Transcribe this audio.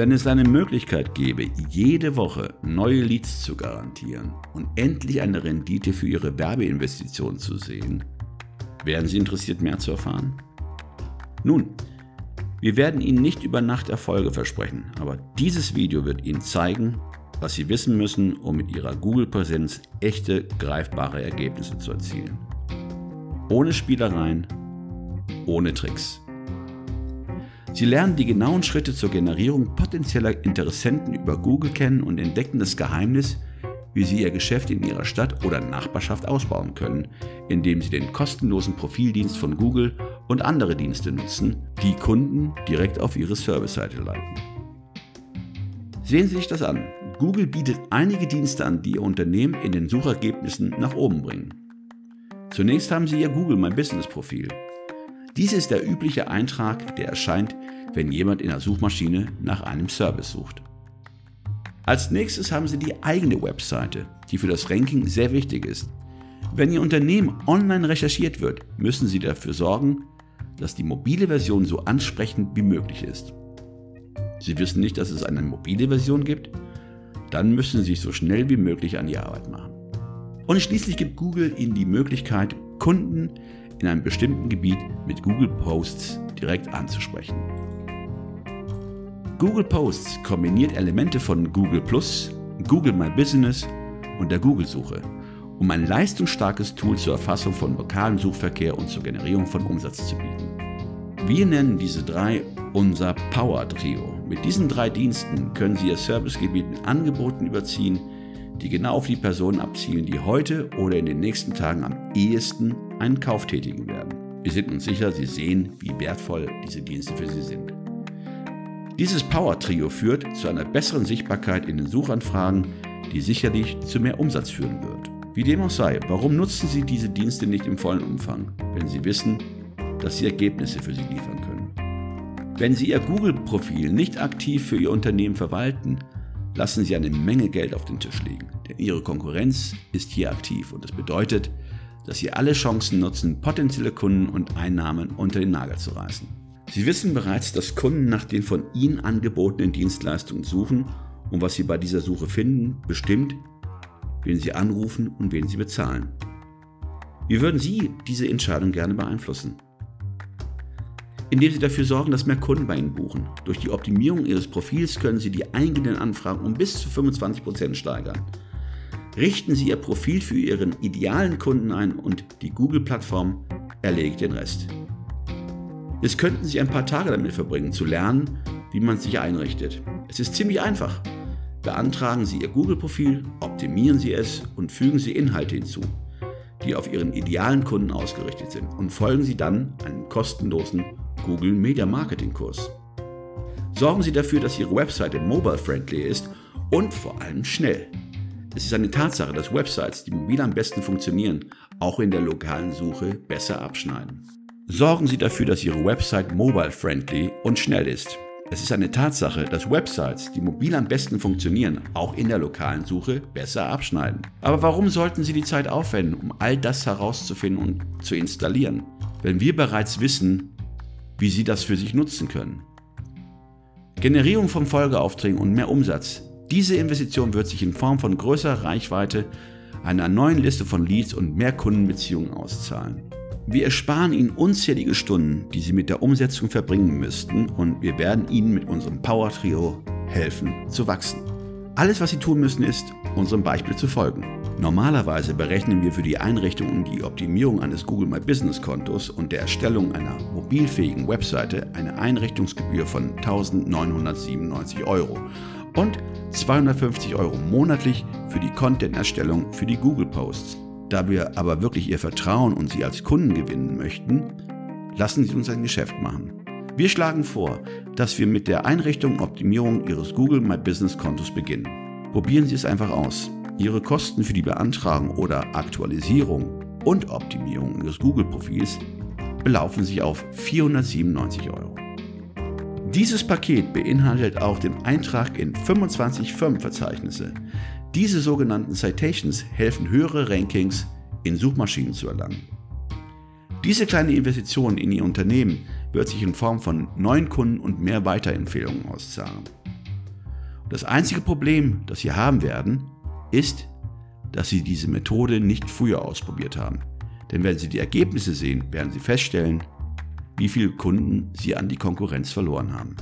Wenn es eine Möglichkeit gäbe, jede Woche neue Leads zu garantieren und endlich eine Rendite für Ihre Werbeinvestition zu sehen, wären Sie interessiert, mehr zu erfahren? Nun, wir werden Ihnen nicht über Nacht Erfolge versprechen, aber dieses Video wird Ihnen zeigen, was Sie wissen müssen, um mit Ihrer Google-Präsenz echte, greifbare Ergebnisse zu erzielen. Ohne Spielereien, ohne Tricks. Sie lernen die genauen Schritte zur Generierung potenzieller Interessenten über Google kennen und entdecken das Geheimnis, wie Sie Ihr Geschäft in Ihrer Stadt oder Nachbarschaft ausbauen können, indem Sie den kostenlosen Profildienst von Google und andere Dienste nutzen, die Kunden direkt auf Ihre Serviceseite leiten. Sehen Sie sich das an. Google bietet einige Dienste an, die Ihr Unternehmen in den Suchergebnissen nach oben bringen. Zunächst haben Sie Ihr Google My Business Profil. Dies ist der übliche Eintrag, der erscheint, wenn jemand in der Suchmaschine nach einem Service sucht. Als nächstes haben Sie die eigene Webseite, die für das Ranking sehr wichtig ist. Wenn Ihr Unternehmen online recherchiert wird, müssen Sie dafür sorgen, dass die mobile Version so ansprechend wie möglich ist. Sie wissen nicht, dass es eine mobile Version gibt? Dann müssen Sie sich so schnell wie möglich an die Arbeit machen. Und schließlich gibt Google Ihnen die Möglichkeit, Kunden in einem bestimmten Gebiet mit Google Posts direkt anzusprechen. Google Posts kombiniert Elemente von Google Plus, Google My Business und der Google-Suche, um ein leistungsstarkes Tool zur Erfassung von lokalem Suchverkehr und zur Generierung von Umsatz zu bieten. Wir nennen diese drei unser Power Trio. Mit diesen drei Diensten können Sie Ihr Servicegebiet mit Angeboten überziehen, die genau auf die Personen abzielen, die heute oder in den nächsten Tagen am ehesten einen Kauf tätigen werden. Wir sind uns sicher, Sie sehen, wie wertvoll diese Dienste für Sie sind. Dieses Power-Trio führt zu einer besseren Sichtbarkeit in den Suchanfragen, die sicherlich zu mehr Umsatz führen wird. Wie dem auch sei, warum nutzen Sie diese Dienste nicht im vollen Umfang, wenn Sie wissen, dass Sie Ergebnisse für Sie liefern können? Wenn Sie Ihr Google-Profil nicht aktiv für Ihr Unternehmen verwalten, lassen Sie eine Menge Geld auf den Tisch liegen, denn Ihre Konkurrenz ist hier aktiv und das bedeutet, dass Sie alle Chancen nutzen, potenzielle Kunden und Einnahmen unter den Nagel zu reißen. Sie wissen bereits, dass Kunden nach den von Ihnen angebotenen Dienstleistungen suchen und was Sie bei dieser Suche finden, bestimmt, wen Sie anrufen und wen Sie bezahlen. Wie würden Sie diese Entscheidung gerne beeinflussen? Indem Sie dafür sorgen, dass mehr Kunden bei Ihnen buchen. Durch die Optimierung Ihres Profils können Sie die eingehenden Anfragen um bis zu 25% steigern. Richten Sie Ihr Profil für Ihren idealen Kunden ein und die Google-Plattform erledigt den Rest. Jetzt könnten Sie ein paar Tage damit verbringen, zu lernen, wie man sich einrichtet. Es ist ziemlich einfach. Beantragen Sie Ihr Google-Profil, optimieren Sie es und fügen Sie Inhalte hinzu, die auf Ihren idealen Kunden ausgerichtet sind und folgen Sie dann einem kostenlosen Google Media Marketing Kurs. Sorgen Sie dafür, dass Ihre Webseite mobile-friendly ist und vor allem schnell. Es ist eine Tatsache, dass Websites, die mobil am besten funktionieren, auch in der lokalen Suche besser abschneiden. Sorgen Sie dafür, dass Ihre Website mobile-friendly und schnell ist. Es ist eine Tatsache, dass Websites, die mobil am besten funktionieren, auch in der lokalen Suche besser abschneiden. Aber warum sollten Sie die Zeit aufwenden, um all das herauszufinden und zu installieren, wenn wir bereits wissen, wie Sie das für sich nutzen können? Generierung von Folgeaufträgen und mehr Umsatz. Diese Investition wird sich in Form von größerer Reichweite, einer neuen Liste von Leads und mehr Kundenbeziehungen auszahlen. Wir ersparen Ihnen unzählige Stunden, die Sie mit der Umsetzung verbringen müssten und wir werden Ihnen mit unserem Power Trio helfen zu wachsen. Alles, was Sie tun müssen, ist, unserem Beispiel zu folgen. Normalerweise berechnen wir für die Einrichtung und die Optimierung eines Google My Business Kontos und der Erstellung einer mobilfähigen Webseite eine Einrichtungsgebühr von 1997 Euro und 250 Euro monatlich für die Content-Erstellung für die Google Posts. Da wir aber wirklich Ihr Vertrauen und Sie als Kunden gewinnen möchten, lassen Sie uns ein Geschäft machen. Wir schlagen vor, dass wir mit der Einrichtung und Optimierung Ihres Google My Business Kontos beginnen. Probieren Sie es einfach aus. Ihre Kosten für die Beantragung oder Aktualisierung und Optimierung Ihres Google-Profils belaufen sich auf 497 Euro. Dieses Paket beinhaltet auch den Eintrag in 25 Firmenverzeichnisse, diese sogenannten Citations helfen höhere Rankings in Suchmaschinen zu erlangen. Diese kleine Investition in Ihr Unternehmen wird sich in Form von neuen Kunden und mehr Weiterempfehlungen auszahlen. Das einzige Problem, das Sie haben werden, ist, dass Sie diese Methode nicht früher ausprobiert haben. Denn wenn Sie die Ergebnisse sehen, werden Sie feststellen, wie viele Kunden Sie an die Konkurrenz verloren haben.